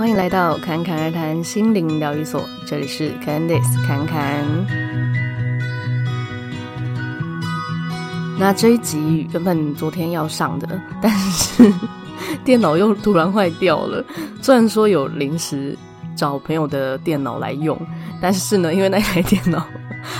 欢迎来到侃侃而谈心灵疗愈所，这里是 Candice 侃侃。那这一集原本昨天要上的，但是电脑又突然坏掉了。虽然说有临时找朋友的电脑来用，但是呢，因为那台电脑。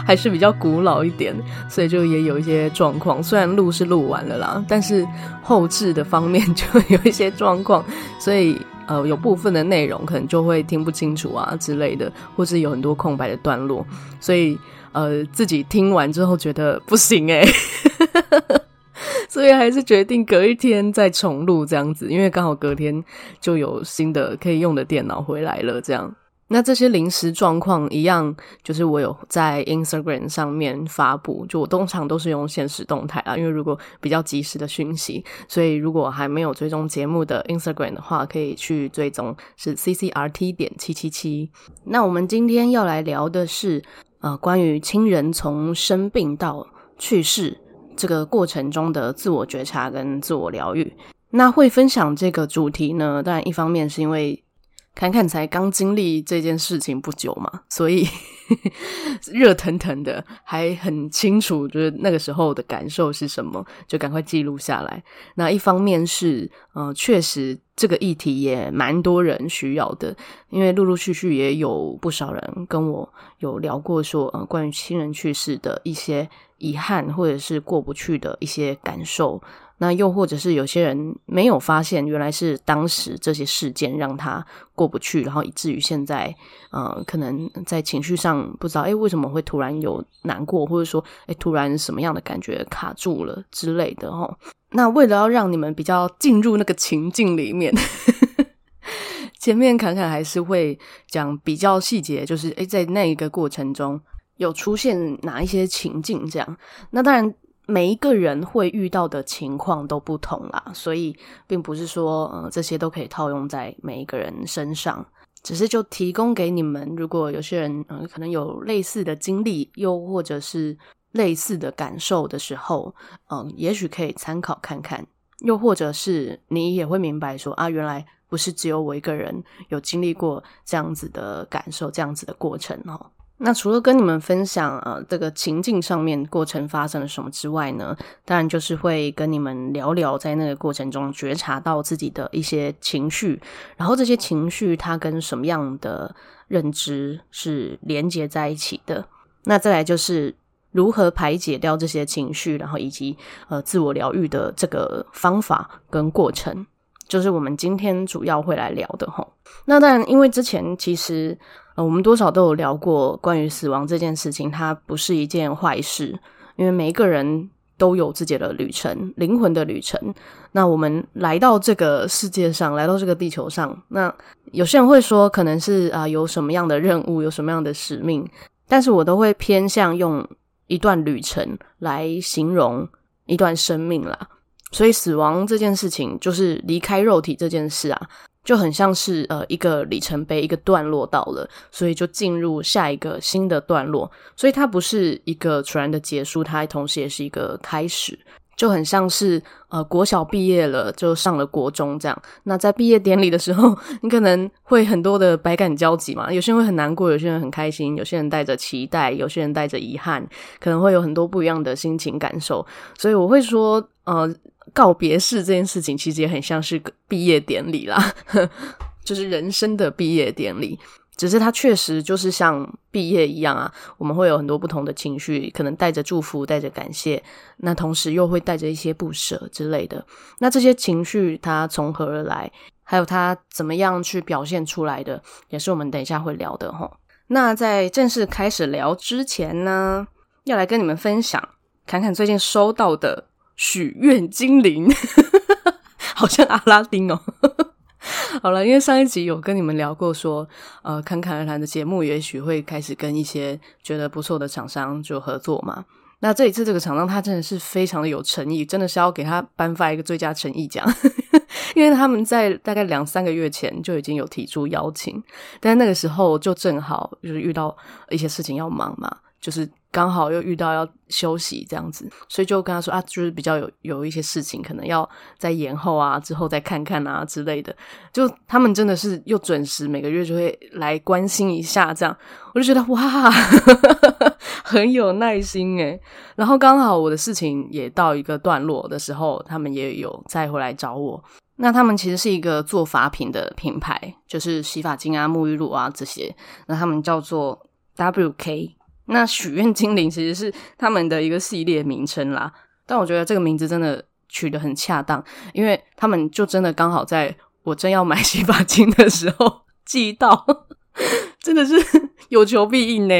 还是比较古老一点，所以就也有一些状况。虽然录是录完了啦，但是后置的方面就有一些状况，所以呃，有部分的内容可能就会听不清楚啊之类的，或是有很多空白的段落。所以呃，自己听完之后觉得不行诶、欸，所以还是决定隔一天再重录这样子，因为刚好隔天就有新的可以用的电脑回来了，这样。那这些临时状况一样，就是我有在 Instagram 上面发布，就我通常都是用限时动态啊，因为如果比较及时的讯息，所以如果还没有追踪节目的 Instagram 的话，可以去追踪，是 CCRT 点七七七。那我们今天要来聊的是，呃，关于亲人从生病到去世这个过程中的自我觉察跟自我疗愈。那会分享这个主题呢，当然一方面是因为。侃侃才刚经历这件事情不久嘛，所以 热腾腾的，还很清楚，就是那个时候的感受是什么，就赶快记录下来。那一方面是，呃，确实这个议题也蛮多人需要的，因为陆陆续续也有不少人跟我有聊过说，呃，关于亲人去世的一些遗憾，或者是过不去的一些感受。那又或者是有些人没有发现，原来是当时这些事件让他过不去，然后以至于现在，呃，可能在情绪上不知道，诶，为什么会突然有难过，或者说，诶，突然什么样的感觉卡住了之类的哦。那为了要让你们比较进入那个情境里面，前面侃侃还是会讲比较细节，就是诶，在那一个过程中有出现哪一些情境这样。那当然。每一个人会遇到的情况都不同啦，所以并不是说，呃，这些都可以套用在每一个人身上，只是就提供给你们，如果有些人，呃，可能有类似的经历，又或者是类似的感受的时候，嗯，也许可以参考看看，又或者是你也会明白说，啊，原来不是只有我一个人有经历过这样子的感受，这样子的过程哦。那除了跟你们分享呃这个情境上面过程发生了什么之外呢，当然就是会跟你们聊聊在那个过程中觉察到自己的一些情绪，然后这些情绪它跟什么样的认知是连接在一起的。那再来就是如何排解掉这些情绪，然后以及呃自我疗愈的这个方法跟过程，就是我们今天主要会来聊的齁。那当然，因为之前其实。我们多少都有聊过关于死亡这件事情，它不是一件坏事，因为每一个人都有自己的旅程，灵魂的旅程。那我们来到这个世界上，来到这个地球上，那有些人会说，可能是啊、有什么样的任务，有什么样的使命，但是我都会偏向用一段旅程来形容一段生命啦。所以死亡这件事情，就是离开肉体这件事啊。就很像是呃一个里程碑，一个段落到了，所以就进入下一个新的段落，所以它不是一个突然的结束，它同时也是一个开始，就很像是呃国小毕业了，就上了国中这样。那在毕业典礼的时候，你可能会很多的百感交集嘛，有些人会很难过，有些人很开心，有些人带着期待，有些人带着遗憾，可能会有很多不一样的心情感受。所以我会说，呃。告别式这件事情其实也很像是个毕业典礼啦，就是人生的毕业典礼。只是它确实就是像毕业一样啊，我们会有很多不同的情绪，可能带着祝福，带着感谢，那同时又会带着一些不舍之类的。那这些情绪它从何而来，还有它怎么样去表现出来的，也是我们等一下会聊的齁。那在正式开始聊之前呢，要来跟你们分享，侃侃最近收到的。许愿精灵，好像阿拉丁哦。好了，因为上一集有跟你们聊过，说呃，侃侃而谈的节目也许会开始跟一些觉得不错的厂商就合作嘛。那这一次这个厂商他真的是非常的有诚意，真的是要给他颁发一个最佳诚意奖，因为他们在大概两三个月前就已经有提出邀请，但那个时候就正好就是遇到一些事情要忙嘛。就是刚好又遇到要休息这样子，所以就跟他说啊，就是比较有有一些事情可能要再延后啊，之后再看看啊之类的。就他们真的是又准时每个月就会来关心一下，这样我就觉得哇，很有耐心诶。然后刚好我的事情也到一个段落的时候，他们也有再回来找我。那他们其实是一个做发品的品牌，就是洗发精啊、沐浴露啊这些。那他们叫做 WK。那许愿精灵其实是他们的一个系列名称啦，但我觉得这个名字真的取得很恰当，因为他们就真的刚好在我正要买洗发精的时候寄到，真的是有求必应呢。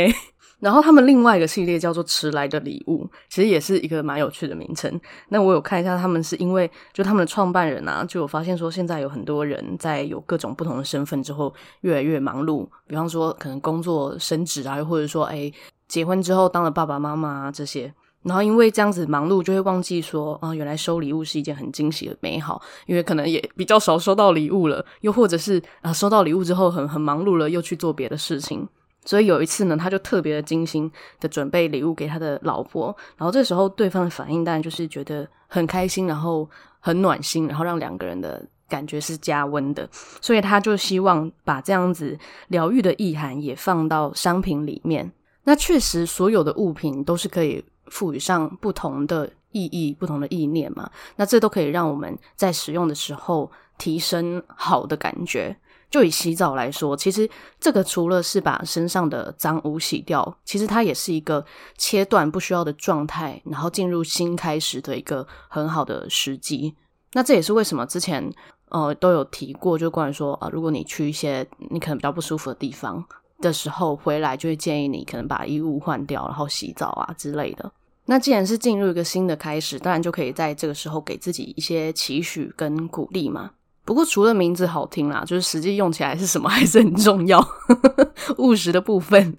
然后他们另外一个系列叫做迟来的礼物，其实也是一个蛮有趣的名称。那我有看一下，他们是因为就他们的创办人啊，就有发现说现在有很多人在有各种不同的身份之后越来越忙碌，比方说可能工作升职啊，又或者说哎。结婚之后当了爸爸妈妈啊这些，然后因为这样子忙碌，就会忘记说啊，原来收礼物是一件很惊喜的美好。因为可能也比较少收到礼物了，又或者是啊，收到礼物之后很很忙碌了，又去做别的事情。所以有一次呢，他就特别的精心的准备礼物给他的老婆，然后这时候对方的反应当然就是觉得很开心，然后很暖心，然后让两个人的感觉是加温的。所以他就希望把这样子疗愈的意涵也放到商品里面。那确实，所有的物品都是可以赋予上不同的意义、不同的意念嘛。那这都可以让我们在使用的时候提升好的感觉。就以洗澡来说，其实这个除了是把身上的脏污洗掉，其实它也是一个切断不需要的状态，然后进入新开始的一个很好的时机。那这也是为什么之前呃都有提过，就关于说啊、如果你去一些你可能比较不舒服的地方。的时候回来就会建议你可能把衣物换掉，然后洗澡啊之类的。那既然是进入一个新的开始，当然就可以在这个时候给自己一些期许跟鼓励嘛。不过除了名字好听啦，就是实际用起来是什么还是很重要，务实的部分。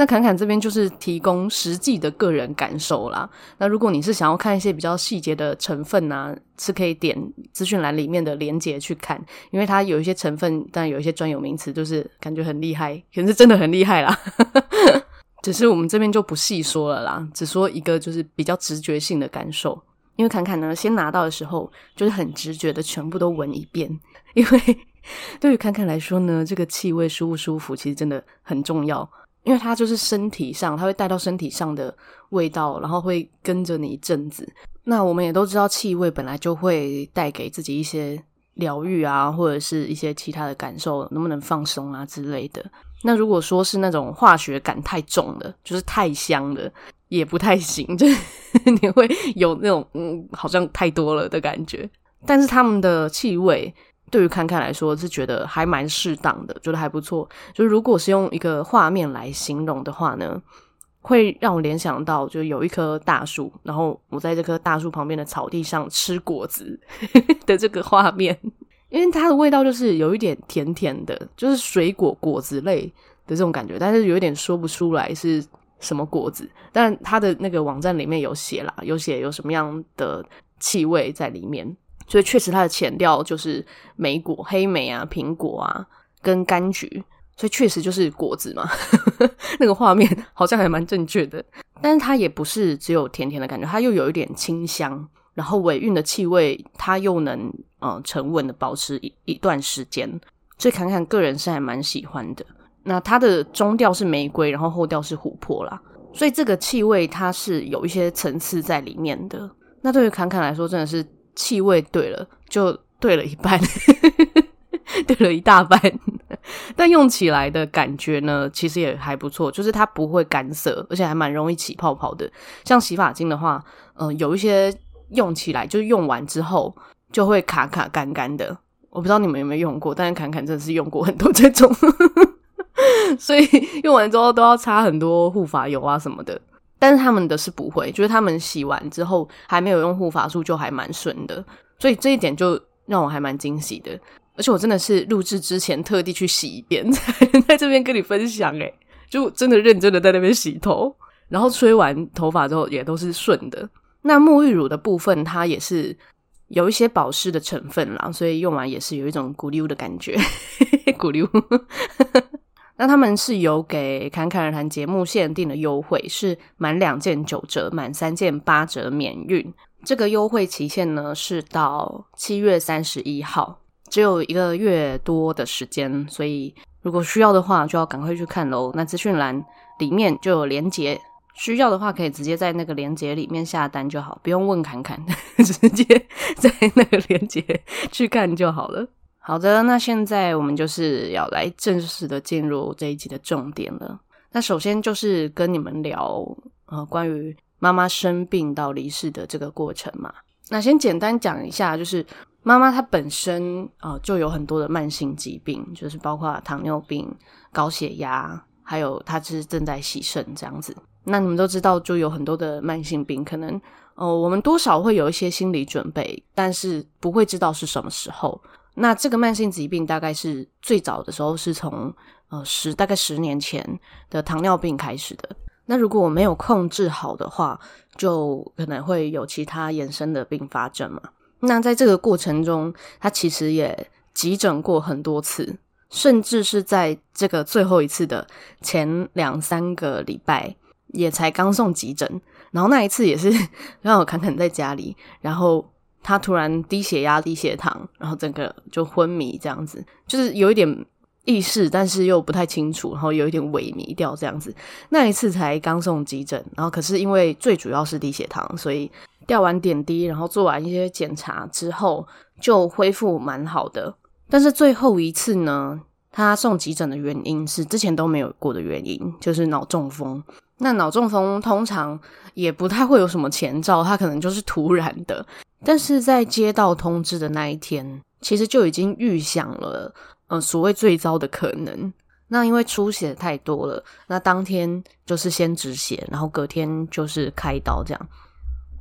那侃侃这边就是提供实际的个人感受啦。那如果你是想要看一些比较细节的成分啊，是可以点资讯栏里面的连接去看，因为它有一些成分，但有一些专有名词，就是感觉很厉害，可是真的很厉害啦。只是我们这边就不细说了啦，只说一个就是比较直觉性的感受。因为侃侃呢，先拿到的时候就是很直觉的全部都闻一遍，因为 对于侃侃来说呢，这个气味舒不舒服其实真的很重要。因为它就是身体上，它会带到身体上的味道，然后会跟着你一阵子。那我们也都知道，气味本来就会带给自己一些疗愈啊，或者是一些其他的感受，能不能放松啊之类的。那如果说是那种化学感太重的，就是太香的，也不太行，就你会有那种嗯，好像太多了的感觉。但是他们的气味。对于坎坎来说，是觉得还蛮适当的，觉得还不错。就如果是用一个画面来形容的话呢，会让我联想到，就有一棵大树，然后我在这棵大树旁边的草地上吃果子 的这个画面，因为它的味道就是有一点甜甜的，就是水果果子类的这种感觉，但是有一点说不出来是什么果子。但它的那个网站里面有写啦，有写有什么样的气味在里面。所以确实，它的前调就是莓果、黑莓啊、苹果啊，跟柑橘，所以确实就是果子嘛。那个画面 好像还蛮正确的，但是它也不是只有甜甜的感觉，它又有一点清香，然后尾韵的气味，它又能呃沉稳的保持一一段时间。所以侃侃个人是还蛮喜欢的。那它的中调是玫瑰，然后后调是琥珀啦，所以这个气味它是有一些层次在里面的。那对于侃侃来说，真的是。气味对了，就对了一半，对了一大半。但用起来的感觉呢，其实也还不错，就是它不会干涩，而且还蛮容易起泡泡的。像洗发精的话，嗯、有一些用起来就用完之后就会卡卡干干的。我不知道你们有没有用过，但是侃侃真的是用过很多这种，所以 用完之后都要擦很多护发油啊什么的。但是他们的是不会，就是他们洗完之后还没有用护发素就还蛮顺的，所以这一点就让我还蛮惊喜的。而且我真的是录制之前特地去洗一遍，在这边跟你分享诶，就真的认真的在那边洗头，然后吹完头发之后也都是顺的。那沐浴乳的部分它也是有一些保湿的成分啦，所以用完也是有一种咕溜的感觉，咕溜。那他们是有给侃侃而谈节目限定的优惠，是满两件九折，满三件八折免运。这个优惠期限呢是到七月三十一号，只有一个月多的时间，所以如果需要的话，就要赶快去看喽。那资讯栏里面就有连结，需要的话可以直接在那个连结里面下单就好，不用问侃侃，直接在那个连结去看就好了。好的，那现在我们就是要来正式的进入这一集的重点了。那首先就是跟你们聊呃关于妈妈生病到离世的这个过程嘛。那先简单讲一下，就是妈妈她本身呃就有很多的慢性疾病，就是包括糖尿病、高血压，还有她是正在洗肾这样子。那你们都知道，就有很多的慢性病，可能呃我们多少会有一些心理准备，但是不会知道是什么时候。那这个慢性疾病大概是最早的时候是从呃十大概十年前的糖尿病开始的。那如果我没有控制好的话，就可能会有其他衍生的并发症嘛。那在这个过程中，他其实也急诊过很多次，甚至是在这个最后一次的前两三个礼拜，也才刚送急诊。然后那一次也是 让我侃侃在家里，然后。他突然低血压、低血糖，然后整个就昏迷，这样子，就是有一点意识，但是又不太清楚，然后有一点萎靡掉这样子。那一次才刚送急诊，然后可是因为最主要是低血糖，所以吊完点滴，然后做完一些检查之后，就恢复蛮好的。但是最后一次呢，他送急诊的原因是之前都没有过的原因，就是脑中风。那脑中风通常也不太会有什么前兆，它可能就是突然的。但是在接到通知的那一天，其实就已经预想了，呃，所谓最糟的可能。那因为出血太多了，那当天就是先止血，然后隔天就是开刀这样。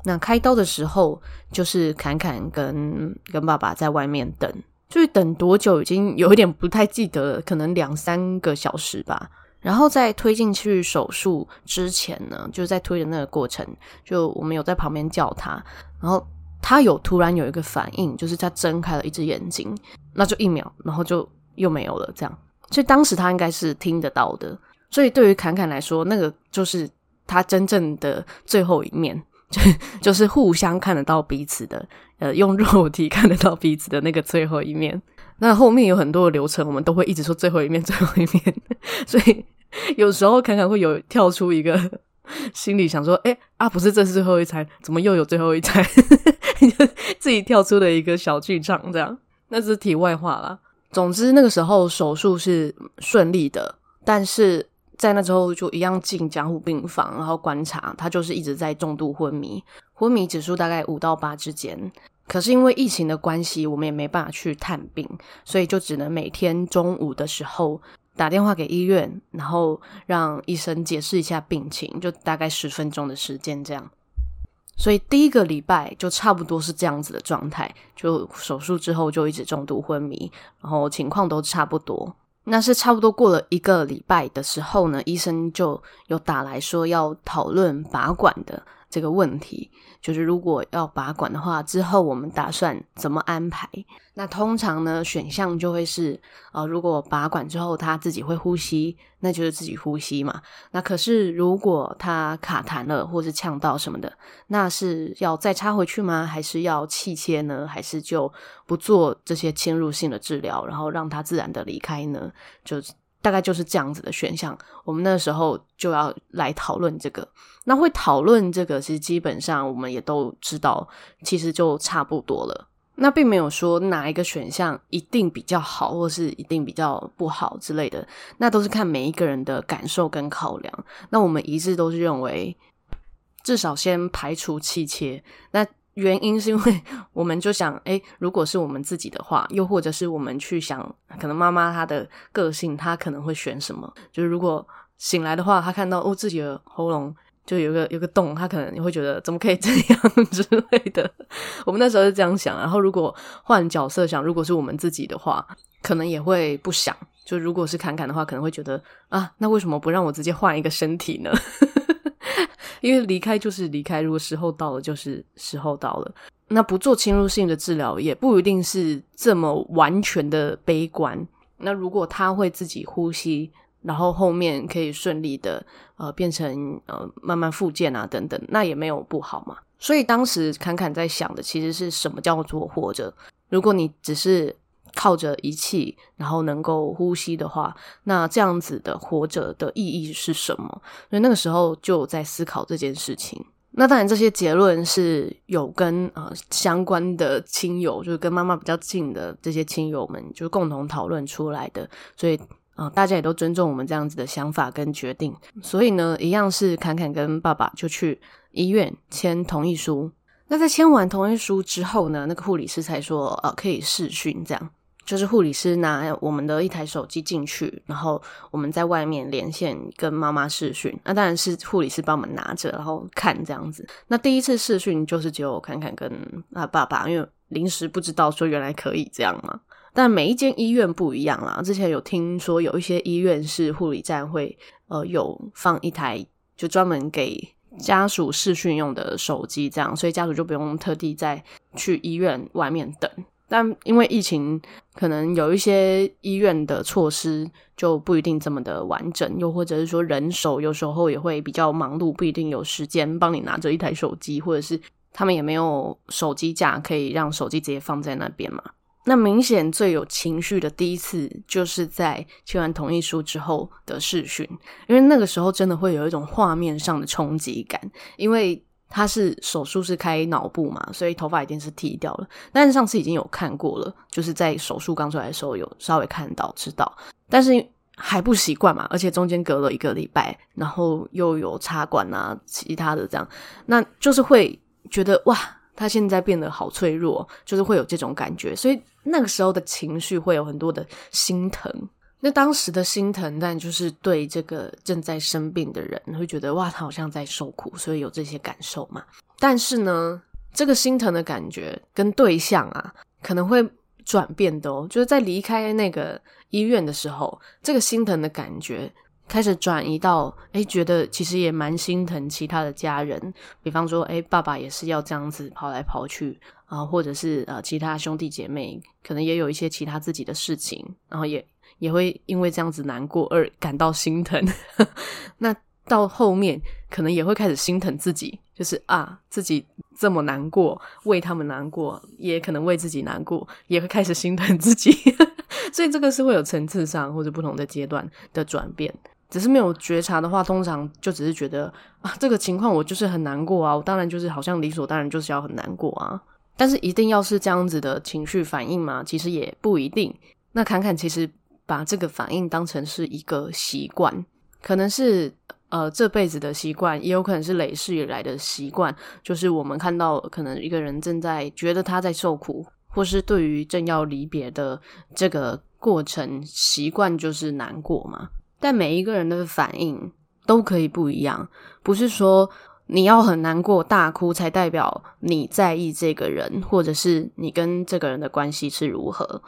那开刀的时候，就是侃侃跟跟爸爸在外面等，就是等多久已经有一点不太记得了，可能两三个小时吧。然后在推进去手术之前呢，就是在推的那个过程，就我们有在旁边叫他，然后。他有突然有一个反应，就是他睁开了一只眼睛，那就一秒，然后就又没有了，这样。所以当时他应该是听得到的。所以对于侃侃来说，那个就是他真正的最后一面，就就是互相看得到彼此的，呃，用肉体看得到彼此的那个最后一面。那后面有很多的流程，我们都会一直说最后一面，最后一面。所以有时候侃侃会有跳出一个。心里想说：“哎、啊，不是，这是最后一餐，怎么又有最后一餐？”自己跳出了一个小剧场，这样。那是题外话啦。总之，那个时候手术是顺利的，但是在那之后就一样进江湖病房，然后观察他就是一直在重度昏迷，昏迷指数大概五到八之间。可是因为疫情的关系，我们也没办法去探病，所以就只能每天中午的时候。打电话给医院，然后让医生解释一下病情，就大概十分钟的时间这样。所以第一个礼拜就差不多是这样子的状态，就手术之后就一直重度昏迷，然后情况都差不多。那是差不多过了一个礼拜的时候呢，医生就有打来说要讨论拔管的这个问题。就是如果要拔管的话，之后我们打算怎么安排？那通常呢，选项就会是，呃，如果拔管之后他自己会呼吸，那就是自己呼吸嘛。那可是如果他卡痰了，或是呛到什么的，那是要再插回去吗？还是要气切呢？还是就不做这些侵入性的治疗，然后让他自然的离开呢？就。大概就是这样子的选项，我们那时候就要来讨论这个。那会讨论这个，其实基本上我们也都知道，其实就差不多了。那并没有说哪一个选项一定比较好，或是一定比较不好之类的。那都是看每一个人的感受跟考量。那我们一致都是认为，至少先排除气切。那原因是因为 我们就想，诶，如果是我们自己的话，又或者是我们去想，可能妈妈她的个性，她可能会选什么？就是如果醒来的话，她看到哦自己的喉咙就有个有个洞，她可能也会觉得怎么可以这样之类的。我们那时候是这样想。然后如果换角色想，如果是我们自己的话，可能也会不想。就如果是侃侃的话，可能会觉得啊，那为什么不让我直接换一个身体呢？因为离开就是离开，如果时候到了，就是时候到了。那不做侵入性的治疗，也不一定是这么完全的悲观。那如果他会自己呼吸，然后后面可以顺利的呃变成呃慢慢复健啊等等，那也没有不好嘛。所以当时侃侃在想的其实是什么叫做活着？如果你只是靠着仪器，然后能够呼吸的话，那这样子的活着的意义是什么？所以那个时候就在思考这件事情。那当然，这些结论是有跟呃相关的亲友，就是跟妈妈比较近的这些亲友们，就是共同讨论出来的。所以啊、呃，大家也都尊重我们这样子的想法跟决定。所以呢，一样是侃侃跟爸爸就去医院签同意书。那在签完同意书之后呢，那个护理师才说，呃，可以试训这样。就是护理师拿我们的一台手机进去，然后我们在外面连线跟妈妈视讯。那当然是护理师帮我们拿着，然后看这样子。那第一次视讯就是只有坎坎跟啊爸爸，因为临时不知道说原来可以这样嘛。但每一间医院不一样啦。之前有听说有一些医院是护理站会呃有放一台就专门给家属视讯用的手机，这样，所以家属就不用特地再去医院外面等。但因为疫情，可能有一些医院的措施就不一定这么的完整，又或者是说人手有时候也会比较忙碌，不一定有时间帮你拿着一台手机，或者是他们也没有手机架可以让手机直接放在那边嘛。那明显最有情绪的第一次，就是在签完同意书之后的视讯，因为那个时候真的会有一种画面上的冲击感，因为。他是手术是开脑部嘛，所以头发一定是剃掉了。但是上次已经有看过了，就是在手术刚出来的时候有稍微看到知道，但是还不习惯嘛，而且中间隔了一个礼拜，然后又有插管啊，其他的这样，那就是会觉得哇，他现在变得好脆弱，就是会有这种感觉，所以那个时候的情绪会有很多的心疼。那当时的心疼，但就是对这个正在生病的人，会觉得哇，他好像在受苦，所以有这些感受嘛。但是呢，这个心疼的感觉跟对象啊，可能会转变的哦。就是在离开那个医院的时候，这个心疼的感觉开始转移到，诶，觉得其实也蛮心疼其他的家人，比方说，诶，爸爸也是要这样子跑来跑去啊，或者是呃，其他兄弟姐妹可能也有一些其他自己的事情，然后也。也会因为这样子难过而感到心疼，那到后面可能也会开始心疼自己，就是啊，自己这么难过，为他们难过，也可能为自己难过，也会开始心疼自己，所以这个是会有层次上或者不同的阶段的转变。只是没有觉察的话，通常就只是觉得啊，这个情况我就是很难过啊，我当然就是好像理所当然就是要很难过啊，但是一定要是这样子的情绪反应吗？其实也不一定。那侃侃其实。把这个反应当成是一个习惯，可能是呃这辈子的习惯，也有可能是累世以来的习惯。就是我们看到可能一个人正在觉得他在受苦，或是对于正要离别的这个过程，习惯就是难过嘛。但每一个人的反应都可以不一样，不是说你要很难过大哭才代表你在意这个人，或者是你跟这个人的关系是如何。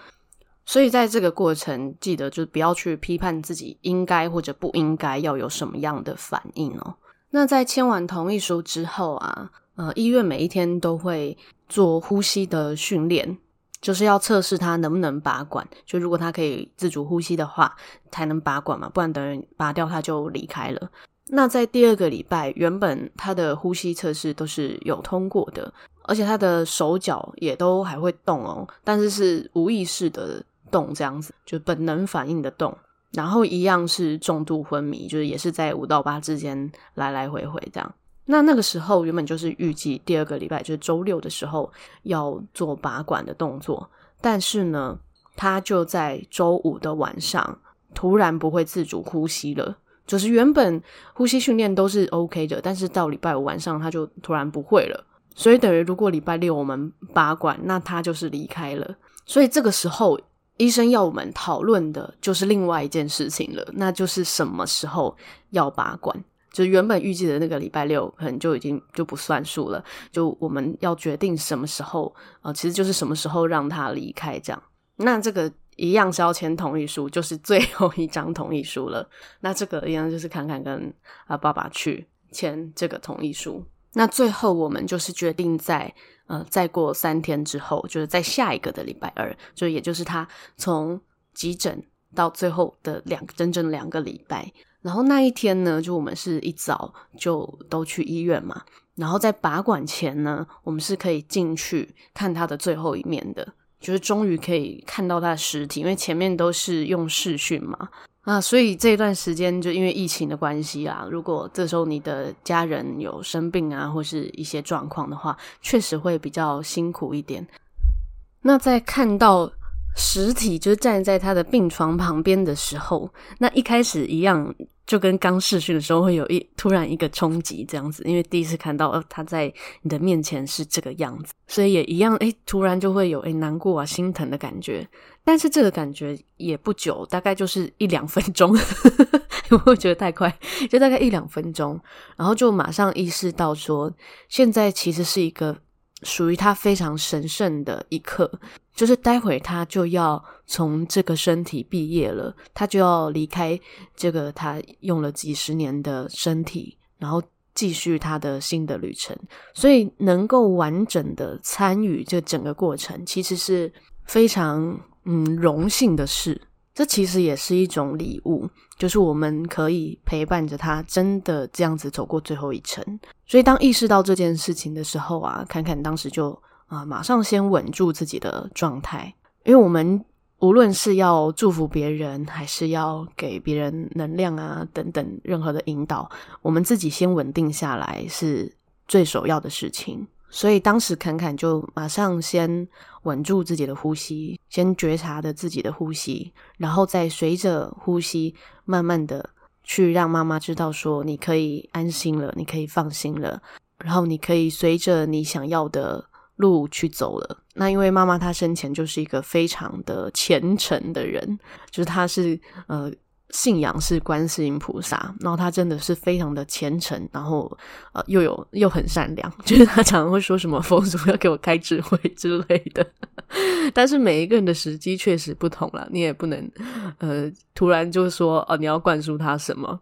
所以在这个过程，记得就不要去批判自己应该或者不应该要有什么样的反应哦。那在签完同意书之后啊，呃，医院每一天都会做呼吸的训练，就是要测试他能不能拔管。就如果他可以自主呼吸的话，才能拔管嘛，不然等于拔掉他就离开了。那在第二个礼拜，原本他的呼吸测试都是有通过的，而且他的手脚也都还会动哦，但是是无意识的。动这样子，就本能反应的动，然后一样是重度昏迷，就是也是在五到八之间来来回回这样。那那个时候原本就是预计第二个礼拜，就是周六的时候要做拔管的动作，但是呢，他就在周五的晚上突然不会自主呼吸了，就是原本呼吸训练都是 OK 的，但是到礼拜五晚上他就突然不会了，所以等于如果礼拜六我们拔管，那他就是离开了，所以这个时候。医生要我们讨论的就是另外一件事情了，那就是什么时候要拔管。就原本预计的那个礼拜六，可能就已经就不算数了。就我们要决定什么时候，呃，其实就是什么时候让他离开这样。那这个一样是要签同意书，就是最后一张同意书了。那这个一样就是侃侃跟啊爸爸去签这个同意书。那最后我们就是决定在。呃，再过三天之后，就是在下一个的礼拜二，就也就是他从急诊到最后的两整整两个礼拜。然后那一天呢，就我们是一早就都去医院嘛。然后在拔管前呢，我们是可以进去看他的最后一面的，就是终于可以看到他的尸体，因为前面都是用视讯嘛。啊，所以这段时间就因为疫情的关系啊，如果这时候你的家人有生病啊，或是一些状况的话，确实会比较辛苦一点。那在看到实体就是站在他的病床旁边的时候，那一开始一样，就跟刚视讯的时候会有一突然一个冲击这样子，因为第一次看到他在你的面前是这个样子，所以也一样诶，突然就会有诶难过啊心疼的感觉，但是这个感觉也不久，大概就是一两分钟，有没有觉得太快？就大概一两分钟，然后就马上意识到说，现在其实是一个。属于他非常神圣的一刻，就是待会他就要从这个身体毕业了，他就要离开这个他用了几十年的身体，然后继续他的新的旅程。所以能够完整的参与这整个过程，其实是非常嗯荣幸的事。这其实也是一种礼物，就是我们可以陪伴着他，真的这样子走过最后一程。所以当意识到这件事情的时候啊，侃侃当时就啊、马上先稳住自己的状态，因为我们无论是要祝福别人，还是要给别人能量啊等等任何的引导，我们自己先稳定下来是最首要的事情。所以当时侃侃就马上先稳住自己的呼吸，先觉察着自己的呼吸，然后再随着呼吸慢慢的去让妈妈知道说，你可以安心了，你可以放心了，然后你可以随着你想要的路去走了。那因为妈妈她生前就是一个非常的虔诚的人，就是她是呃。信仰是观世音菩萨，然后他真的是非常的虔诚，然后呃又有又很善良，就是他常常会说什么佛祖要给我开智慧之类的。但是每一个人的时机确实不同了，你也不能呃突然就说哦你要灌输他什么。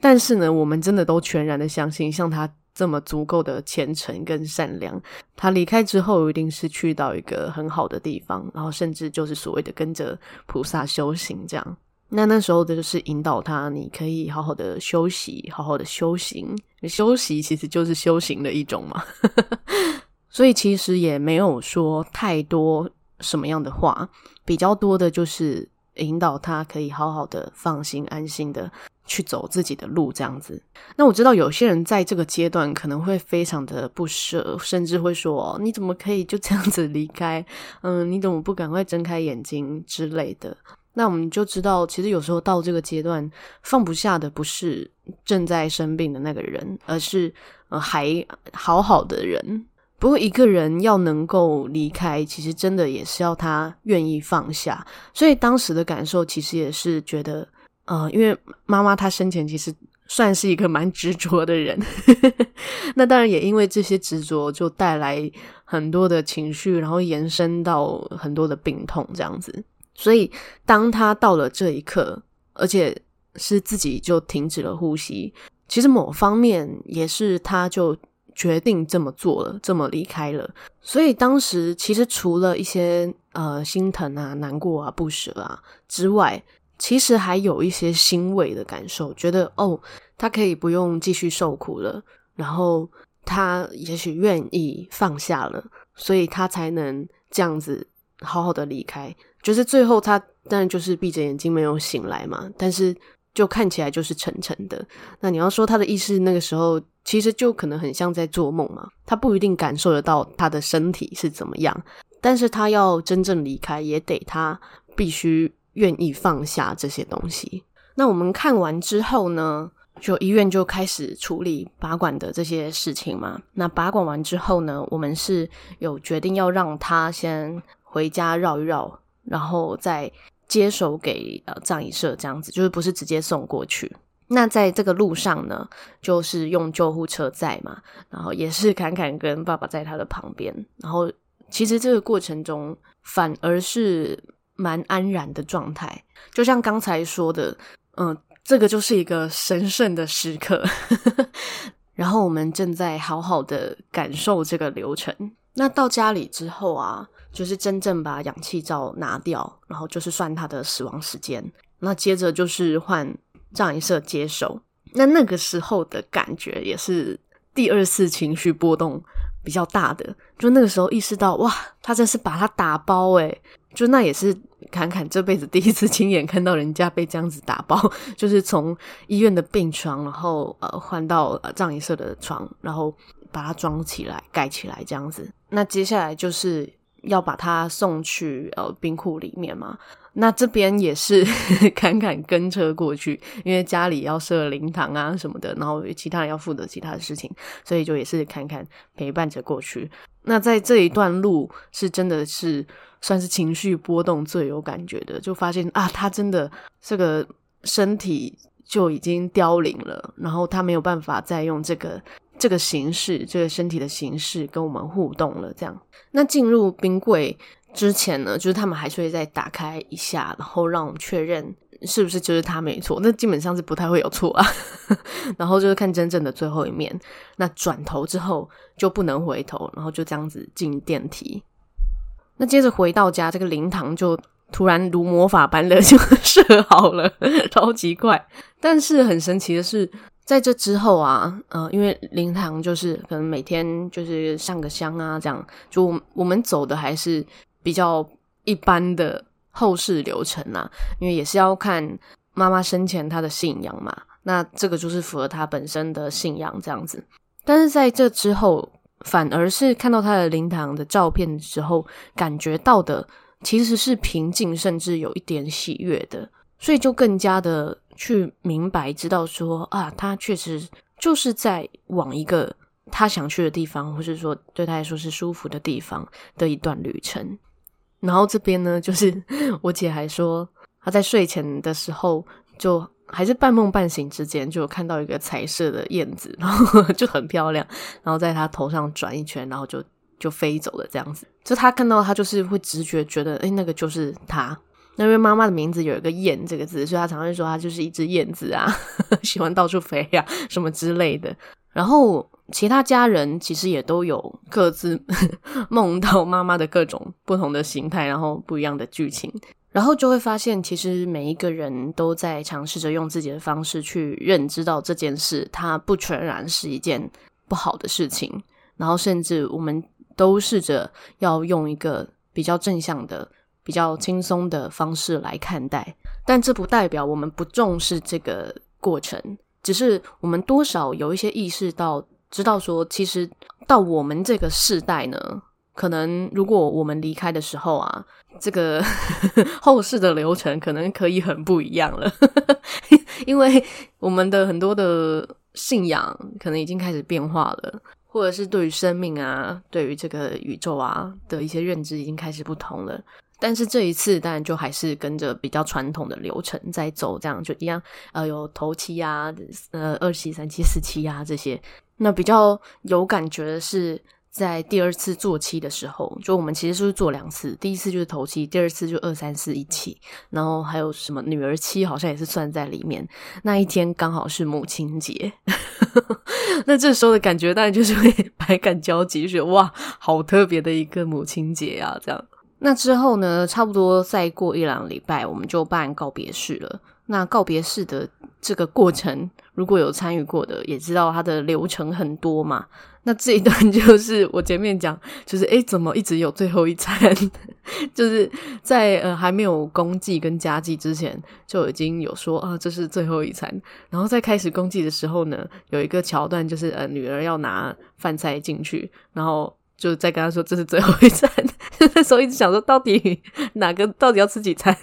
但是呢，我们真的都全然的相信，像他这么足够的虔诚跟善良，他离开之后一定是去到一个很好的地方，然后甚至就是所谓的跟着菩萨修行这样。那那时候的就是引导他，你可以好好的休息，好好的修行。休息其实就是修行的一种嘛，所以其实也没有说太多什么样的话，比较多的就是引导他可以好好的放心、安心的去走自己的路，这样子。那我知道有些人在这个阶段可能会非常的不舍，甚至会说：“你怎么可以就这样子离开？嗯，你怎么不赶快睁开眼睛之类的？”那我们就知道，其实有时候到这个阶段，放不下的不是正在生病的那个人，而是呃还好好的人。不过一个人要能够离开，其实真的也是要他愿意放下。所以当时的感受，其实也是觉得，呃，因为妈妈她生前其实算是一个蛮执着的人，那当然也因为这些执着，就带来很多的情绪，然后延伸到很多的病痛，这样子。所以，当他到了这一刻，而且是自己就停止了呼吸，其实某方面也是他就决定这么做了，这么离开了。所以当时其实除了一些呃心疼啊、难过啊、不舍啊之外，其实还有一些欣慰的感受，觉得哦，他可以不用继续受苦了，然后他也许愿意放下了，所以他才能这样子好好的离开。就是最后他当然就是闭着眼睛没有醒来嘛，但是就看起来就是沉沉的。那你要说他的意识那个时候，其实就可能很像在做梦嘛。他不一定感受得到他的身体是怎么样，但是他要真正离开，也得他必须愿意放下这些东西。那我们看完之后呢，就医院就开始处理拔管的这些事情嘛。那拔管完之后呢，我们是有决定要让他先回家绕一绕。然后再接手给呃葬仪社这样子，就是不是直接送过去。那在这个路上呢，就是用救护车载嘛，然后也是侃侃跟爸爸在他的旁边。然后其实这个过程中反而是蛮安然的状态，就像刚才说的，嗯、呃，这个就是一个神圣的时刻。然后我们正在好好的感受这个流程。那到家里之后啊。就是真正把氧气罩拿掉，然后就是算他的死亡时间。那接着就是换葬仪社接手。那那个时候的感觉也是第二次情绪波动比较大的，就那个时候意识到，哇，他真是把他打包诶，就那也是侃侃这辈子第一次亲眼看到人家被这样子打包，就是从医院的病床，然后呃换到呃葬仪社的床，然后把它装起来盖起来这样子。那接下来就是要把他送去呃冰库里面嘛。那这边也是 侃侃跟车过去，因为家里要设灵堂啊什么的，然后其他人要负责其他的事情，所以就也是侃侃陪伴着过去。那在这一段路是真的是算是情绪波动最有感觉的，就发现啊，他真的这个身体就已经凋零了，然后他没有办法再用这个这个形式，这个身体的形式跟我们互动了。这样，那进入冰柜。之前呢，就是他们还是会再打开一下，然后让我们确认是不是就是他没错。那基本上是不太会有错啊。然后就是看真正的最后一面。那转头之后就不能回头，然后就这样子进电梯。那接着回到家，这个灵堂就突然如魔法般的 就设好了，超级快。但是很神奇的是，在这之后啊，呃，因为灵堂就是可能每天就是上个香啊，这样就我们走的还是。比较一般的后事流程啊，因为也是要看妈妈生前她的信仰嘛，那这个就是符合她本身的信仰这样子。但是在这之后，反而是看到她的灵堂的照片之后，感觉到的其实是平静，甚至有一点喜悦的，所以就更加的去明白，知道说啊，他确实就是在往一个他想去的地方，或是说对他来说是舒服的地方的一段旅程。然后这边呢，就是我姐还说，她在睡前的时候，就还是半梦半醒之间，就看到一个彩色的燕子，然后就很漂亮，然后在她头上转一圈，然后就就飞走了这样子。就她看到她就是会直觉觉得，诶，那个就是她。因为妈妈的名字有一个燕这个字，所以她常常说她就是一只燕子啊，喜欢到处飞呀、啊，什么之类的。然后其他家人其实也都有各自 梦到妈妈的各种不同的形态，然后不一样的剧情，然后就会发现，其实每一个人都在尝试着用自己的方式去认知到这件事，它不全然是一件不好的事情，然后甚至我们都试着要用一个比较正向的、比较轻松的方式来看待，但这不代表我们不重视这个过程。只是我们多少有一些意识到，知道说，其实到我们这个世代呢，可能如果我们离开的时候啊，这个 后世的流程可能可以很不一样了，因为我们的很多的信仰可能已经开始变化了，或者是对于生命啊，对于这个宇宙啊的一些认知已经开始不同了。但是这一次当然就还是跟着比较传统的流程在走，这样就一样，呃，有头七啊，呃，二七、三七、四七啊这些。那比较有感觉的是在第二次做七的时候，就我们其实是做两次，第一次就是头七，第二次就二三四一起，然后还有什么女儿七好像也是算在里面。那一天刚好是母亲节，那这时候的感觉当然就是会 百感交集，觉得哇，好特别的一个母亲节啊，这样。那之后呢，差不多再过一两个礼拜，我们就办告别式了。那告别式的这个过程，如果有参与过的，也知道它的流程很多嘛。那这一段 就是我前面讲，就是诶，怎么一直有最后一餐？就是在呃还没有公祭跟家祭之前，就已经有说啊，这是最后一餐。然后在开始公祭的时候呢，有一个桥段，就是呃女儿要拿饭菜进去，然后。就再跟他说，这是最后一餐，那时候一直想说到底 哪个到底要吃几餐？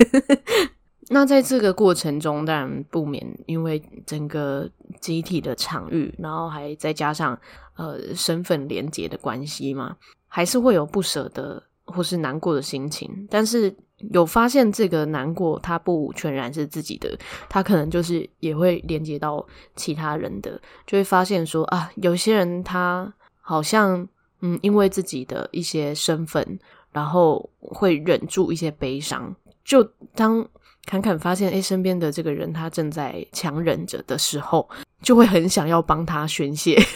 那在这个过程中，当然不免因为整个集体的场域，然后还再加上呃身份连结的关系嘛，还是会有不舍得或是难过的心情。但是有发现这个难过，它不全然是自己的，它可能就是也会连接到其他人的，就会发现说啊，有些人他好像。嗯，因为自己的一些身份，然后会忍住一些悲伤。就当侃侃发现，诶，身边的这个人他正在强忍着的时候，就会很想要帮他宣泄。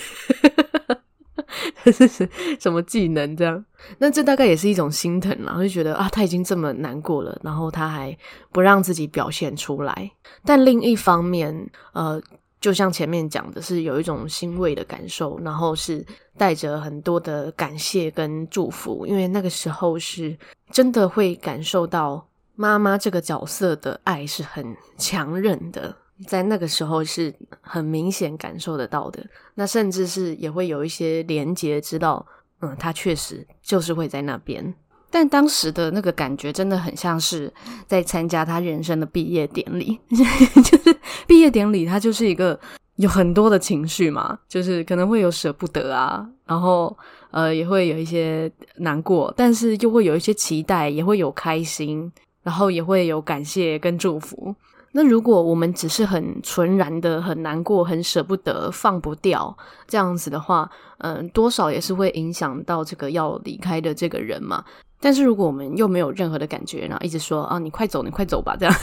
什么技能这样？那这大概也是一种心疼啦，就觉得啊，他已经这么难过了，然后他还不让自己表现出来。但另一方面，呃，就像前面讲的，是有一种欣慰的感受，然后是带着很多的感谢跟祝福，因为那个时候是真的会感受到妈妈这个角色的爱是很强韧的。在那个时候是很明显感受得到的，那甚至是也会有一些连结，知道，嗯，他确实就是会在那边。但当时的那个感觉真的很像是在参加他人生的毕业典礼，就是毕业典礼，他就是一个有很多的情绪嘛，就是可能会有舍不得啊，然后呃也会有一些难过，但是又会有一些期待，也会有开心，然后也会有感谢跟祝福。那如果我们只是很纯然的很难过、很舍不得、放不掉这样子的话，嗯，多少也是会影响到这个要离开的这个人嘛。但是如果我们又没有任何的感觉，然后一直说啊，你快走，你快走吧，这样，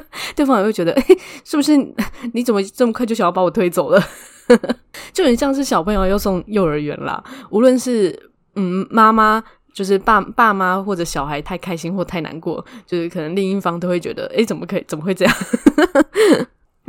对方也会觉得，诶，是不是 你怎么这么快就想要把我推走了？就很像是小朋友要送幼儿园啦，无论是嗯妈妈。就是爸爸妈或者小孩太开心或太难过，就是可能另一方都会觉得，诶，怎么可以？怎么会这样？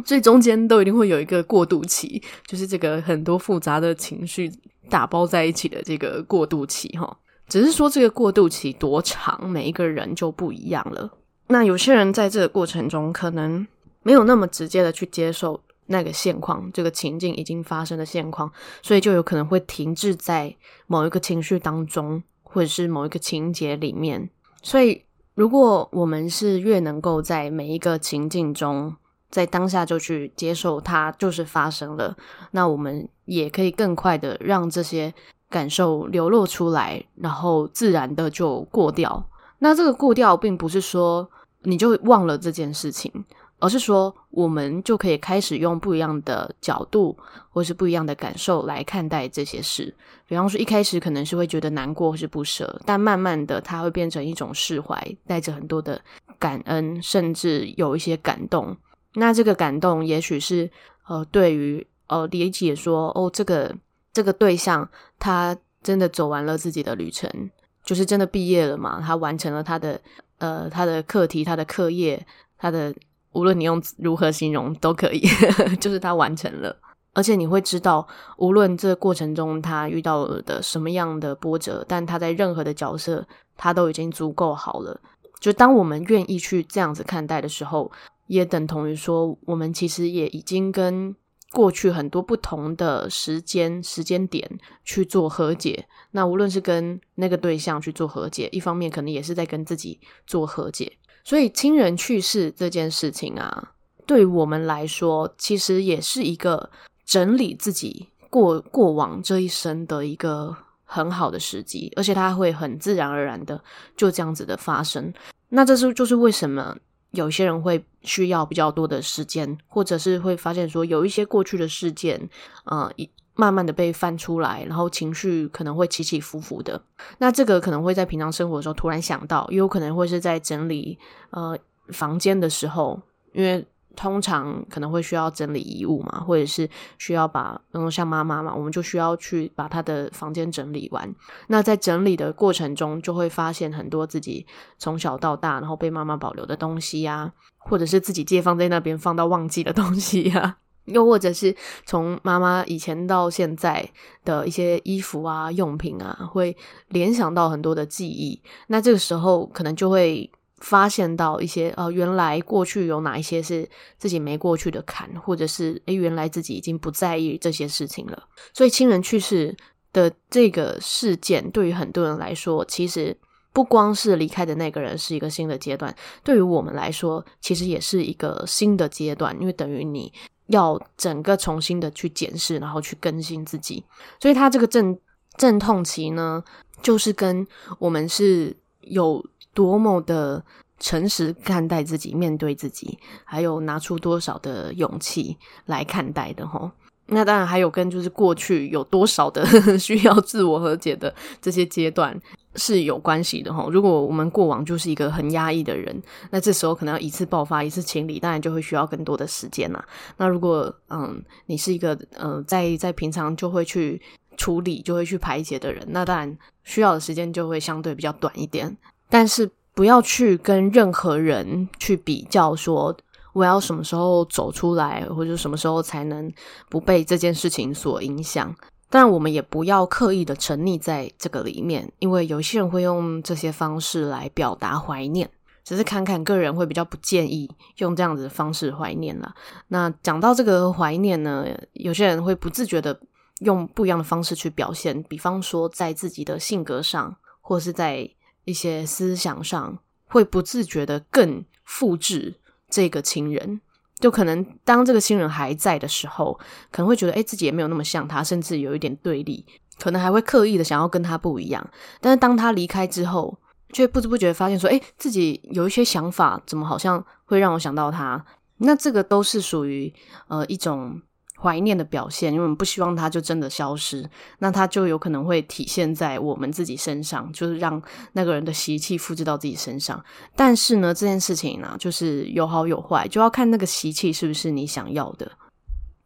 所以中间都一定会有一个过渡期，就是这个很多复杂的情绪打包在一起的这个过渡期，哈。只是说这个过渡期多长，每一个人就不一样了。那有些人在这个过程中，可能没有那么直接的去接受那个现况，这个情境已经发生的现况，所以就有可能会停滞在某一个情绪当中。或者是某一个情节里面，所以如果我们是越能够在每一个情境中，在当下就去接受它就是发生了，那我们也可以更快的让这些感受流露出来，然后自然的就过掉。那这个过掉，并不是说你就忘了这件事情。而是说，我们就可以开始用不一样的角度，或是不一样的感受来看待这些事。比方说，一开始可能是会觉得难过或是不舍，但慢慢的，它会变成一种释怀，带着很多的感恩，甚至有一些感动。那这个感动，也许是呃，对于呃理解说，哦，这个这个对象他真的走完了自己的旅程，就是真的毕业了嘛？他完成了他的呃他的课题、他的课业、他的。无论你用如何形容都可以，就是他完成了，而且你会知道，无论这过程中他遇到的什么样的波折，但他在任何的角色，他都已经足够好了。就当我们愿意去这样子看待的时候，也等同于说，我们其实也已经跟过去很多不同的时间时间点去做和解。那无论是跟那个对象去做和解，一方面可能也是在跟自己做和解。所以，亲人去世这件事情啊，对我们来说，其实也是一个整理自己过过往这一生的一个很好的时机，而且它会很自然而然的就这样子的发生。那这是就是为什么有些人会需要比较多的时间，或者是会发现说有一些过去的事件，呃，慢慢的被翻出来，然后情绪可能会起起伏伏的。那这个可能会在平常生活的时候突然想到，也有可能会是在整理呃房间的时候，因为通常可能会需要整理遗物嘛，或者是需要把，嗯，像妈妈嘛，我们就需要去把她的房间整理完。那在整理的过程中，就会发现很多自己从小到大，然后被妈妈保留的东西呀，或者是自己借放在那边放到忘记的东西呀。又或者是从妈妈以前到现在的一些衣服啊、用品啊，会联想到很多的记忆。那这个时候可能就会发现到一些，呃，原来过去有哪一些是自己没过去的坎，或者是，诶，原来自己已经不在意这些事情了。所以亲人去世的这个事件，对于很多人来说，其实不光是离开的那个人是一个新的阶段，对于我们来说，其实也是一个新的阶段，因为等于你。要整个重新的去检视，然后去更新自己，所以他这个阵阵痛期呢，就是跟我们是有多么的诚实看待自己，面对自己，还有拿出多少的勇气来看待的吼。那当然还有跟就是过去有多少的 需要自我和解的这些阶段是有关系的吼。如果我们过往就是一个很压抑的人，那这时候可能要一次爆发一次清理，当然就会需要更多的时间啦。那如果嗯，你是一个呃，在在平常就会去处理，就会去排解的人，那当然需要的时间就会相对比较短一点。但是不要去跟任何人去比较，说我要什么时候走出来，或者什么时候才能不被这件事情所影响。当然，我们也不要刻意的沉溺在这个里面，因为有些人会用这些方式来表达怀念。只是侃侃个人会比较不建议用这样子的方式怀念啦。那讲到这个怀念呢，有些人会不自觉的用不一样的方式去表现，比方说在自己的性格上，或是在一些思想上，会不自觉的更复制这个亲人。就可能当这个亲人还在的时候，可能会觉得诶，自己也没有那么像他，甚至有一点对立，可能还会刻意的想要跟他不一样。但是当他离开之后，却不知不觉发现说，诶，自己有一些想法，怎么好像会让我想到他？那这个都是属于呃一种怀念的表现，因为我们不希望它就真的消失，那它就有可能会体现在我们自己身上，就是让那个人的习气复制到自己身上。但是呢，这件事情呢，就是有好有坏，就要看那个习气是不是你想要的。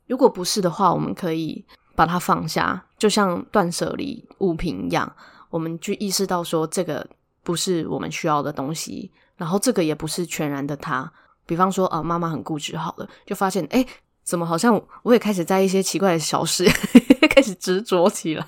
如果不是的话，我们可以把它放下，就像断舍离物品一样，我们去意识到说这个。不是我们需要的东西，然后这个也不是全然的他。比方说，啊，妈妈很固执，好了，就发现，诶，怎么好像我也开始在一些奇怪的小事 开始执着起来，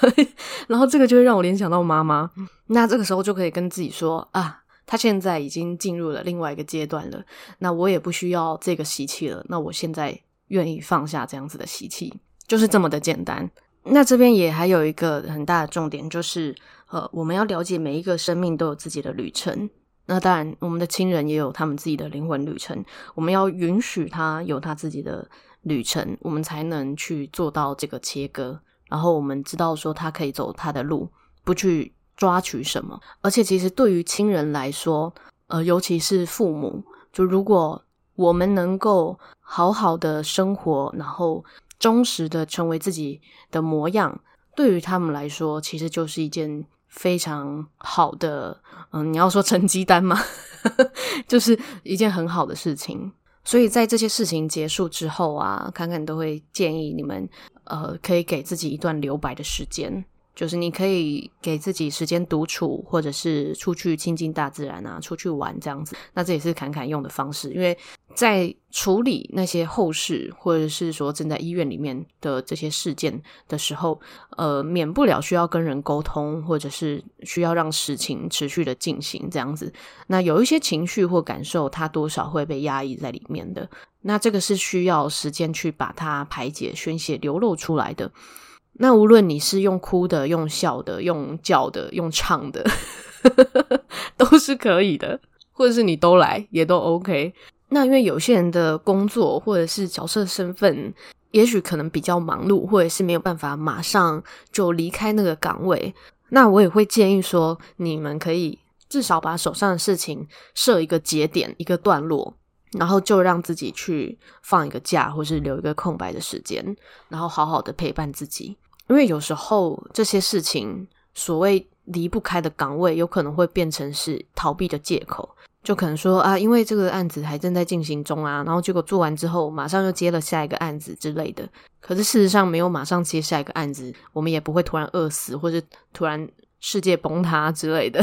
然后这个就会让我联想到妈妈。那这个时候就可以跟自己说，啊，他现在已经进入了另外一个阶段了，那我也不需要这个习气了。那我现在愿意放下这样子的习气，就是这么的简单。那这边也还有一个很大的重点，就是呃，我们要了解每一个生命都有自己的旅程。那当然，我们的亲人也有他们自己的灵魂旅程。我们要允许他有他自己的旅程，我们才能去做到这个切割。然后我们知道说他可以走他的路，不去抓取什么。而且，其实对于亲人来说，呃，尤其是父母，就如果我们能够好好的生活，然后。忠实的成为自己的模样，对于他们来说，其实就是一件非常好的，嗯，你要说成绩单吗？就是一件很好的事情。所以在这些事情结束之后啊，侃侃都会建议你们，呃，可以给自己一段留白的时间。就是你可以给自己时间独处，或者是出去亲近大自然啊，出去玩这样子。那这也是侃侃用的方式，因为在处理那些后事，或者是说正在医院里面的这些事件的时候，呃，免不了需要跟人沟通，或者是需要让事情持续的进行这样子。那有一些情绪或感受，它多少会被压抑在里面的。那这个是需要时间去把它排解、宣泄、流露出来的。那无论你是用哭的、用笑的、用叫的、用唱的，都是可以的，或者是你都来也都 OK。那因为有些人的工作或者是角色身份，也许可能比较忙碌，或者是没有办法马上就离开那个岗位。那我也会建议说，你们可以至少把手上的事情设一个节点、一个段落，然后就让自己去放一个假，或是留一个空白的时间，然后好好的陪伴自己。因为有时候这些事情，所谓离不开的岗位，有可能会变成是逃避的借口，就可能说啊，因为这个案子还正在进行中啊，然后结果做完之后，马上又接了下一个案子之类的。可是事实上，没有马上接下一个案子，我们也不会突然饿死，或者突然世界崩塌之类的。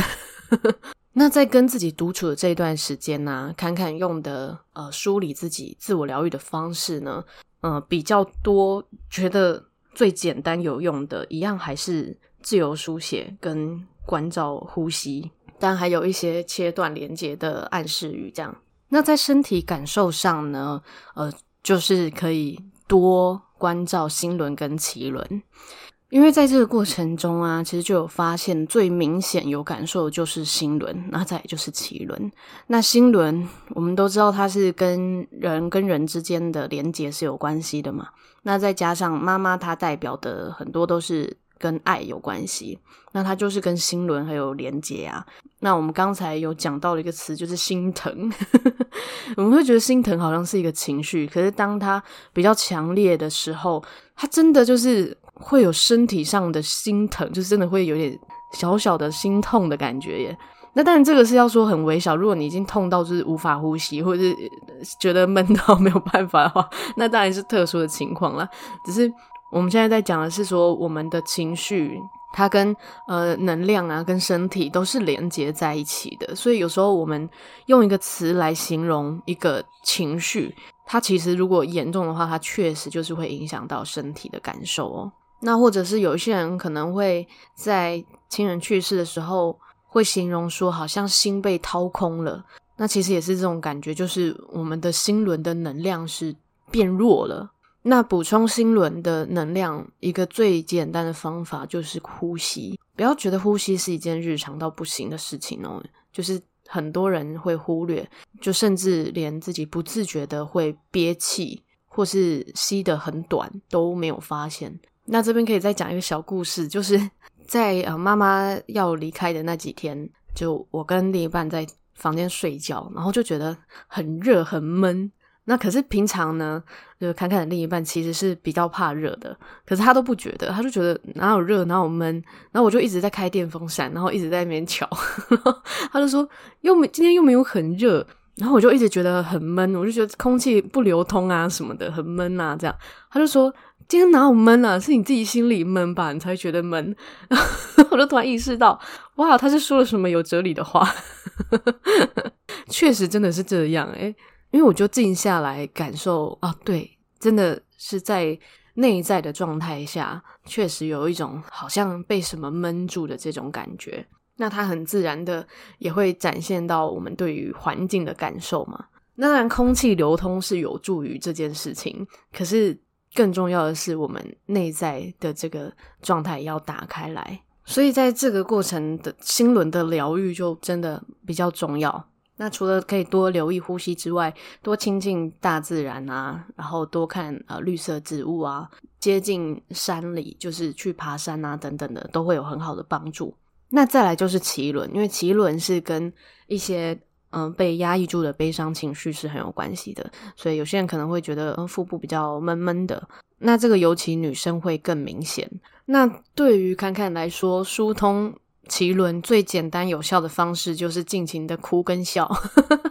那在跟自己独处的这一段时间呢、啊，侃侃用的呃梳理自己、自我疗愈的方式呢，呃比较多，觉得。最简单有用的一样还是自由书写跟关照呼吸，但还有一些切断连接的暗示语。这样，那在身体感受上呢，呃，就是可以多关照心轮跟脐轮，因为在这个过程中啊，其实就有发现最明显有感受的就是心轮，那再就是脐轮。那心轮我们都知道它是跟人跟人之间的连接是有关系的嘛。那再加上妈妈，她代表的很多都是跟爱有关系，那它就是跟心轮还有连接啊。那我们刚才有讲到了一个词，就是心疼。我们会觉得心疼好像是一个情绪，可是当它比较强烈的时候，它真的就是会有身体上的心疼，就真的会有点小小的心痛的感觉耶。那当然，这个是要说很微小。如果你已经痛到就是无法呼吸，或者是觉得闷到 没有办法的话，那当然是特殊的情况啦。只是我们现在在讲的是说，我们的情绪它跟呃能量啊，跟身体都是连接在一起的。所以有时候我们用一个词来形容一个情绪，它其实如果严重的话，它确实就是会影响到身体的感受哦。那或者是有一些人可能会在亲人去世的时候，会形容说好像心被掏空了。那其实也是这种感觉，就是我们的心轮的能量是变弱了。那补充心轮的能量，一个最简单的方法就是呼吸。不要觉得呼吸是一件日常到不行的事情哦，就是很多人会忽略，就甚至连自己不自觉的会憋气或是吸得很短都没有发现。那这边可以再讲一个小故事，就是 在呃妈妈要离开的那几天，就我跟另一半在房间睡觉，然后就觉得很热很闷。那可是平常呢，就是侃侃的另一半其实是比较怕热的，可是他都不觉得，他就觉得哪有热哪有闷，然后我就一直在开电风扇，然后一直在那边瞧，他就说又没今天又没有很热，然后我就一直觉得很闷，我就觉得空气不流通啊什么的很闷啊这样，他就说今天哪有闷啊，是你自己心里闷吧，你才觉得闷，我就突然意识到，哇，他是说了什么有哲理的话，确实真的是这样诶因为我就静下来感受啊，对，真的是在内在的状态下，确实有一种好像被什么闷住的这种感觉。那它很自然的也会展现到我们对于环境的感受嘛。那当然，空气流通是有助于这件事情，可是更重要的是我们内在的这个状态要打开来。所以在这个过程的心轮的疗愈就真的比较重要。那除了可以多留意呼吸之外，多亲近大自然啊，然后多看呃绿色植物啊，接近山里，就是去爬山啊等等的，都会有很好的帮助。那再来就是脐轮，因为脐轮是跟一些嗯、被压抑住的悲伤情绪是很有关系的，所以有些人可能会觉得腹部比较闷闷的，那这个尤其女生会更明显。那对于侃侃来说，疏通。脐轮最简单有效的方式就是尽情的哭跟笑，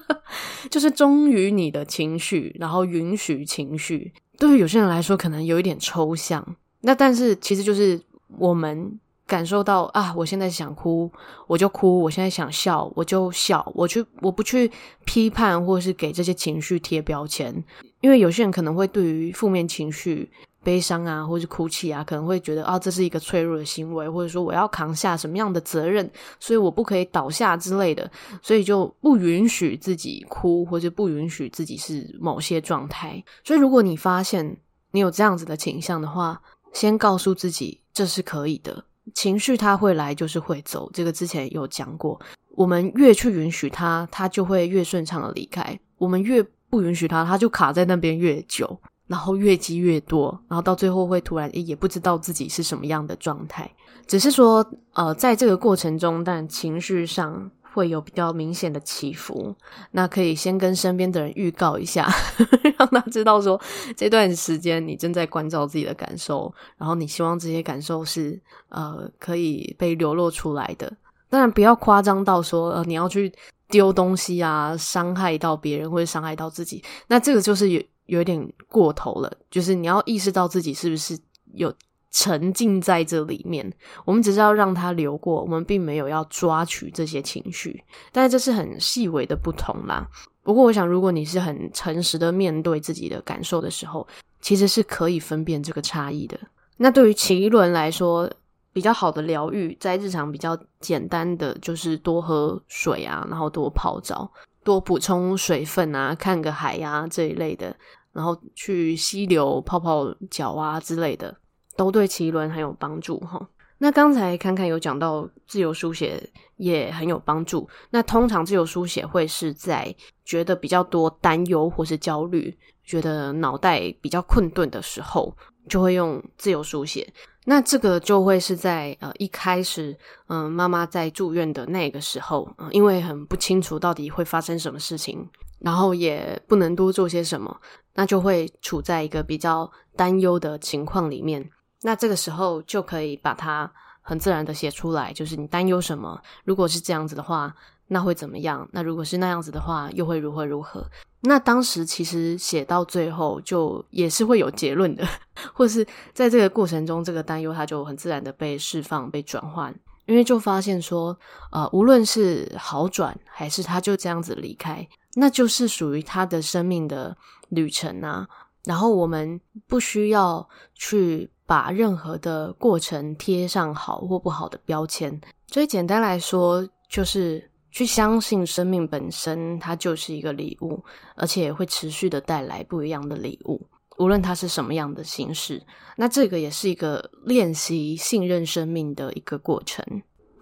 就是忠于你的情绪，然后允许情绪。对于有些人来说，可能有一点抽象。那但是其实就是我们感受到啊，我现在想哭，我就哭；我现在想笑，我就笑。我去，我不去批判或是给这些情绪贴标签，因为有些人可能会对于负面情绪。悲伤啊，或是哭泣啊，可能会觉得啊，这是一个脆弱的行为，或者说我要扛下什么样的责任，所以我不可以倒下之类的，所以就不允许自己哭，或者不允许自己是某些状态。所以如果你发现你有这样子的倾向的话，先告诉自己这是可以的，情绪它会来就是会走，这个之前有讲过。我们越去允许它，它就会越顺畅的离开；我们越不允许它，它就卡在那边越久。然后越积越多，然后到最后会突然也不知道自己是什么样的状态。只是说，呃，在这个过程中，但情绪上会有比较明显的起伏。那可以先跟身边的人预告一下，让他知道说，这段时间你正在关照自己的感受，然后你希望这些感受是呃可以被流露出来的。当然，不要夸张到说，呃，你要去丢东西啊，伤害到别人或者伤害到自己。那这个就是有。有点过头了，就是你要意识到自己是不是有沉浸在这里面。我们只是要让它流过，我们并没有要抓取这些情绪。但是这是很细微的不同啦。不过我想，如果你是很诚实的面对自己的感受的时候，其实是可以分辨这个差异的。那对于脐轮来说，比较好的疗愈，在日常比较简单的，就是多喝水啊，然后多泡澡。多补充水分啊，看个海呀、这一类的，然后去溪流泡泡脚啊之类的，都对脐轮很有帮助哈。那刚才侃侃有讲到自由书写也很有帮助。那通常自由书写会是在觉得比较多担忧或是焦虑，觉得脑袋比较困顿的时候，就会用自由书写。那这个就会是在呃一开始，嗯、呃，妈妈在住院的那个时候，呃，因为很不清楚到底会发生什么事情，然后也不能多做些什么，那就会处在一个比较担忧的情况里面。那这个时候就可以把它很自然的写出来，就是你担忧什么？如果是这样子的话，那会怎么样？那如果是那样子的话，又会如何如何？那当时其实写到最后，就也是会有结论的，或是在这个过程中，这个担忧它就很自然的被释放、被转换，因为就发现说，呃，无论是好转还是他就这样子离开，那就是属于他的生命的旅程啊。然后我们不需要去把任何的过程贴上好或不好的标签。所以简单来说，就是。去相信生命本身，它就是一个礼物，而且会持续的带来不一样的礼物，无论它是什么样的形式。那这个也是一个练习信任生命的一个过程。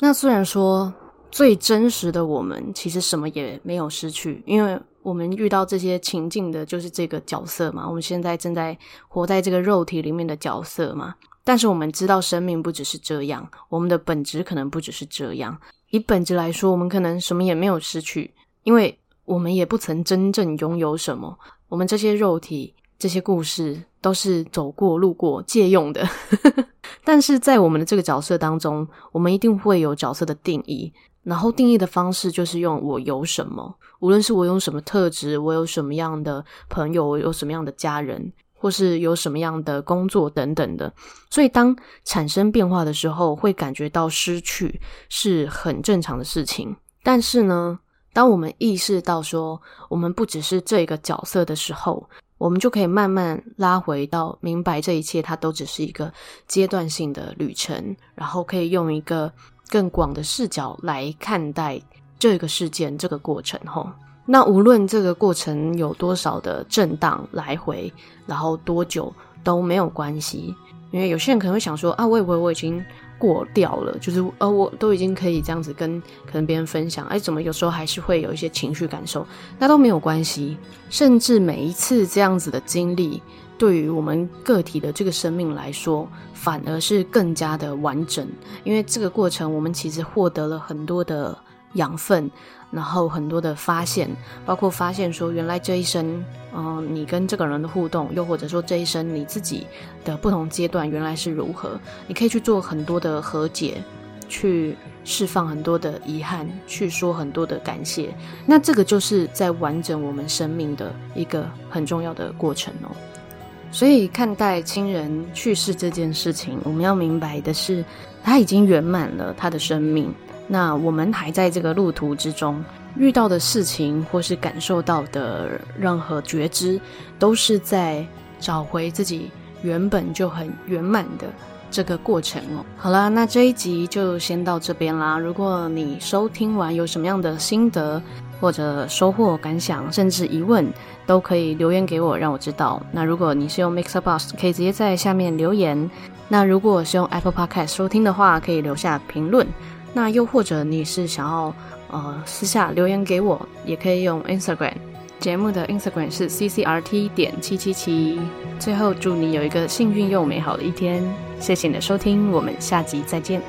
那虽然说最真实的我们，其实什么也没有失去，因为我们遇到这些情境的，就是这个角色嘛。我们现在正在活在这个肉体里面的角色嘛。但是我们知道，生命不只是这样，我们的本质可能不只是这样。以本质来说，我们可能什么也没有失去，因为我们也不曾真正拥有什么。我们这些肉体、这些故事都是走过、路过、借用的。但是在我们的这个角色当中，我们一定会有角色的定义，然后定义的方式就是用我有什么，无论是我有什么特质，我有什么样的朋友，我有什么样的家人。或是有什么样的工作等等的，所以当产生变化的时候，会感觉到失去是很正常的事情。但是呢，当我们意识到说我们不只是这个角色的时候，我们就可以慢慢拉回到明白这一切，它都只是一个阶段性的旅程，然后可以用一个更广的视角来看待这个事件、这个过程。吼。那无论这个过程有多少的震荡来回，然后多久都没有关系，因为有些人可能会想说啊，我以为我已经过掉了，就是呃，我都已经可以这样子跟可能别人分享，哎，怎么有时候还是会有一些情绪感受？那都没有关系，甚至每一次这样子的经历，对于我们个体的这个生命来说，反而是更加的完整，因为这个过程我们其实获得了很多的养分。然后很多的发现，包括发现说，原来这一生，嗯、你跟这个人的互动，又或者说这一生你自己的不同阶段，原来是如何？你可以去做很多的和解，去释放很多的遗憾，去说很多的感谢。那这个就是在完整我们生命的一个很重要的过程哦。所以看待亲人去世这件事情，我们要明白的是，他已经圆满了他的生命。那我们还在这个路途之中，遇到的事情或是感受到的任何觉知，都是在找回自己原本就很圆满的这个过程哦。好啦，那这一集就先到这边啦。如果你收听完有什么样的心得或者收获感想，甚至疑问，都可以留言给我，让我知道。那如果你是用 MixerBox，可以直接在下面留言。那如果是用 Apple Podcast 收听的话，可以留下评论。那又或者你是想要呃私下留言给我，也可以用 Instagram。节目的 Instagram 是 ccrt 点七七七。最后祝你有一个幸运又美好的一天，谢谢你的收听，我们下集再见。